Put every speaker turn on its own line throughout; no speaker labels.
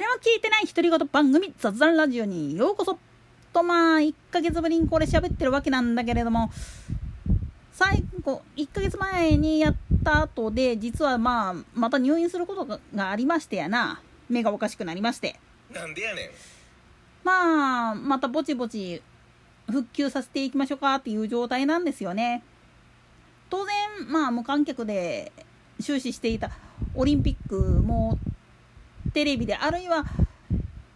誰も聞いてない独り言番組雑談ラジオにようこそ。とまあ1ヶ月ぶりにこれ喋ってるわけなんだけれども最後1ヶ月前にやった後で実はまあまた入院することがありましてやな。目がおかしくなりまして。
なんでやねん。
まあまたぼちぼち復旧させていきましょうかっていう状態なんですよね。当然まあ無観客で終始していたオリンピックもテレビであるいは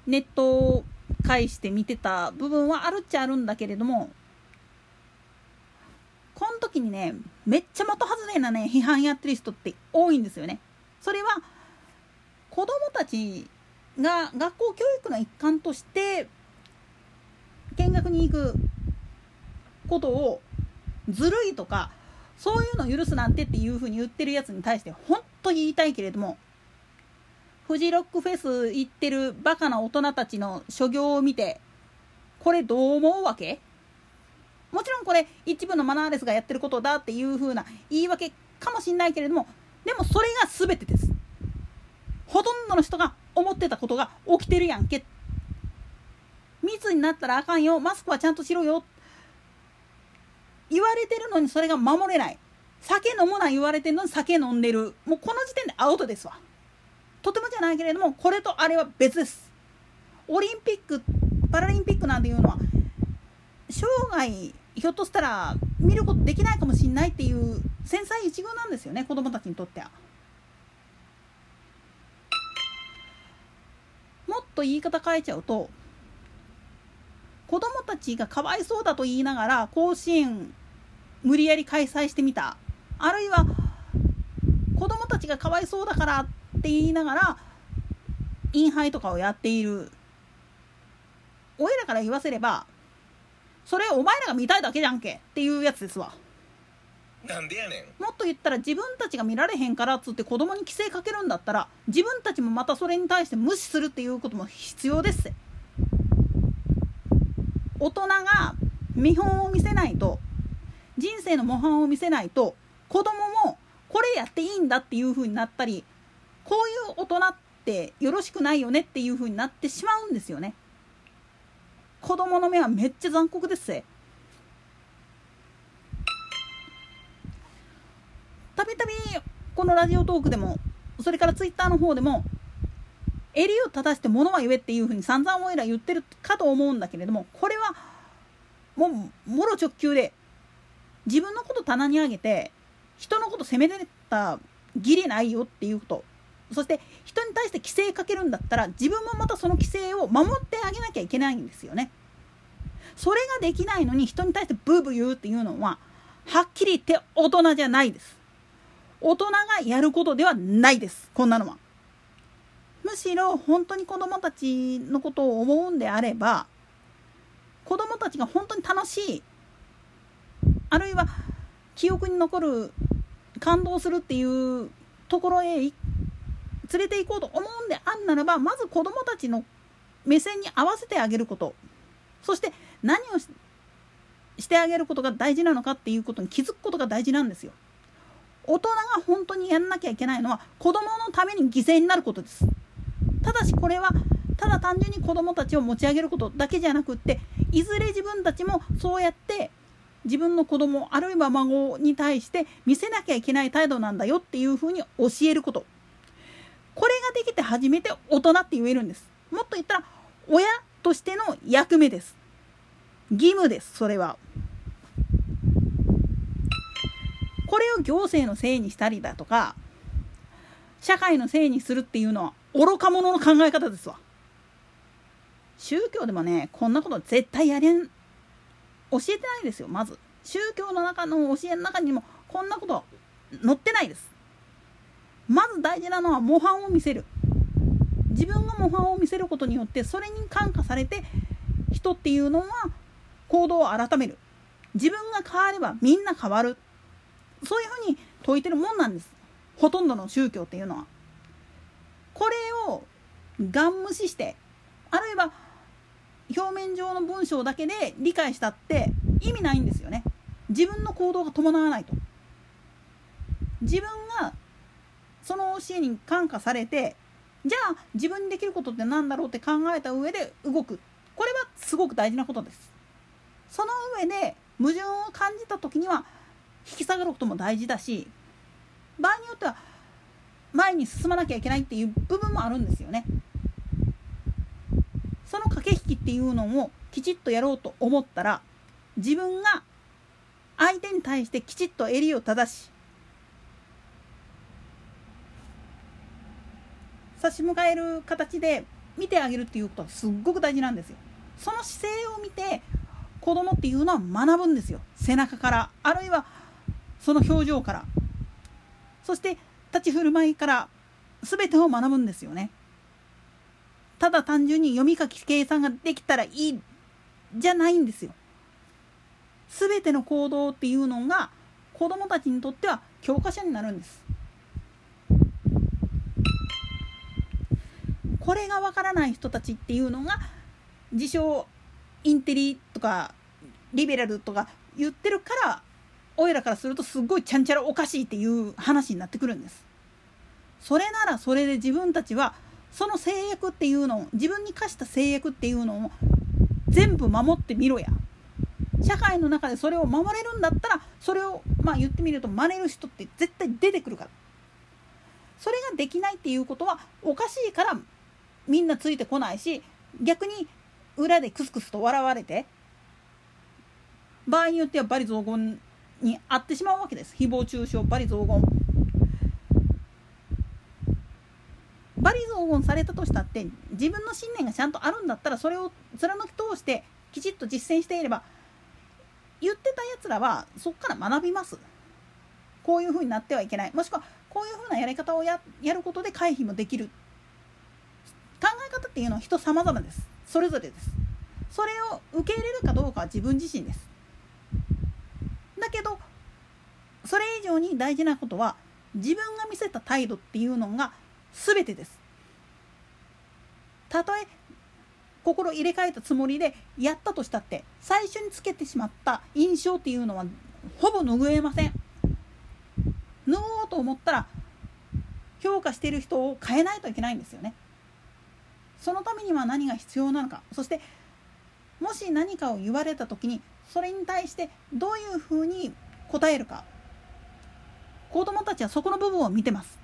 ネットを介して見てた部分はあるっちゃあるんだけれどもこの時にねめっちゃ的外れなね批判やってる人って多いんですよね。それは子供たちが学校教育の一環として見学に行くことをずるいとかそういうの許すなんてっていうふうに言ってるやつに対して本当に言いたいけれどもフジロックフェス行ってるバカな大人たちの所業を見てこれどう思うわけ？もちろんこれ一部のマナーレスがやってることだっていう風な言い訳かもしんないけれどもでもそれが全てです。ほとんどの人が思ってたことが起きてるやんけ。密になったらあかんよ。マスクはちゃんとしろよ。言われてるのにそれが守れない。酒飲むな言われてるのに酒飲んでる。もうこの時点でアウトですわ。とてもじゃないけれどもこれとあれは別ですオリンピックパラリンピックなんていうのは生涯ひょっとしたら見ることできないかもしれないっていう繊細一遇なんですよね子供たちにとっては。もっと言い方変えちゃうと子供たちがかわいそうだと言いながら甲子園無理やり開催してみたあるいは子供たちがかわいそうだからって言いながらインハイとかをやっている。親らから言わせればそれお前らが見たいだけじゃんけ。っていうやつですわ。
なんでやねん。
もっと言ったら自分たちが見られへんからっつって子供に規制かけるんだったら自分たちもまたそれに対して無視するっていうことも必要です。大人が見本を見せないと人生の模範を見せないと子供もこれやっていいんだっていう風になったりこういう大人ってよろしくないよねっていう風になってしまうんですよね。子供の目はめっちゃ残酷ですたびたびこのラジオトークでもそれからツイッターの方でも襟を正して物は言えっていうふうに散々おいら言ってるかと思うんだけれどもこれはもうもろ直球で自分のこと棚に上げて人のこと責めてた義理ないよっていうこと。そして人に対して規制かけるんだったら自分もまたその規制を守ってあげなきゃいけないんですよね。それができないのに人に対してブーブー言うっていうのははっきり言って大人じゃないです。大人がやることではないですこんなのは。むしろ本当に子供たちのことを思うんであれば子供たちが本当に楽しいあるいは記憶に残る感動するっていうところへ連れて行こうと思うんであんならばまず子供たちの目線に合わせてあげることそして何をしてあげることが大事なのかっていうことに気づくことが大事なんですよ。大人が本当にやんなきゃいけないのは子供のために犠牲になることです。ただしこれはただ単純に子供たちを持ち上げることだけじゃなくっていずれ自分たちもそうやって自分の子供あるいは孫に対して見せなきゃいけない態度なんだよっていうふうに教えること初めて大人って言えるんです。もっと言ったら親としての役目です。義務です。それは。これを行政のせいにしたりだとか社会のせいにするっていうのは愚か者の考え方ですわ。宗教でもねこんなこと絶対やれん。教えてないですよまず。宗教の中の教えの中にもこんなことは載ってないです。まず大事なのは模範を見せる。自分が模範を見せることによってそれに感化されて人っていうのは行動を改める。自分が変わればみんな変わる。そういうふうに説いてるもんなんです。ほとんどの宗教っていうのは。これをガン無視してあるいは表面上の文章だけで理解したって意味ないんですよね。自分の行動が伴わないと。自分がその教えに感化されてじゃあ自分にできることって何だろうって考えた上で動く。これはすごく大事なことです。その上で矛盾を感じた時には引き下がることも大事だし場合によっては前に進まなきゃいけないっていう部分もあるんですよね。その駆け引きっていうのをきちっとやろうと思ったら自分が相手に対してきちっと襟を正し差し向かえる形で見てあげるっていうことはすっごく大事なんですよ。その姿勢を見て子供っていうのは学ぶんですよ背中からあるいはその表情からそして立ち振る舞いから全てを学ぶんですよね。ただ単純に読み書き計算ができたらいいじゃないんですよ。全ての行動っていうのが子どもたちにとっては教科書になるんです。これがわからない人たちっていうのが自称インテリとかリベラルとか言ってるからおいらからするとすっごいちゃんちゃらおかしいっていう話になってくるんです。それならそれで自分たちはその制約っていうのを自分に課した制約っていうのを全部守ってみろや。社会の中でそれを守れるんだったらそれをまあ言ってみると真似る人って絶対出てくるからそれができないっていうことはおかしいからみんなついてこないし逆に裏でクスクスと笑われて場合によっては罵詈雑言に遭ってしまうわけです。誹謗中傷罵詈雑言。罵詈雑言されたとしたって自分の信念がちゃんとあるんだったらそれを貫き通してきちっと実践していれば言ってたやつらはそっから学びます。こういうふうになってはいけない。もしくはこういうふうなやり方をややることで回避もできる。っていうのは人様々です。それぞれです。それを受け入れるかどうかは自分自身です。だけどそれ以上に大事なことは自分が見せた態度っていうのが全てです。たとえ心入れ替えたつもりでやったとしたって最初につけてしまった印象っていうのはほぼ拭えません。拭おうと思ったら評価している人を変えないといけないんですよね。そのためには何が必要なのかそしてもし何かを言われた時にそれに対してどういうふうに答えるか子どもたちはそこの部分を見てます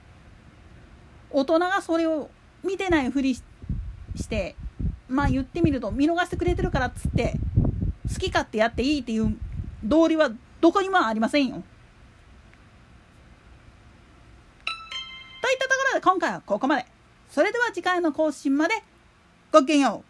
大人がそれを見てないふりしてまあ言ってみると見逃してくれてるからっつって好き勝手やっていいっていう道理はどこにもありませんよ。といったところで今回はここまで。それでは次回の更新までごきげんよう。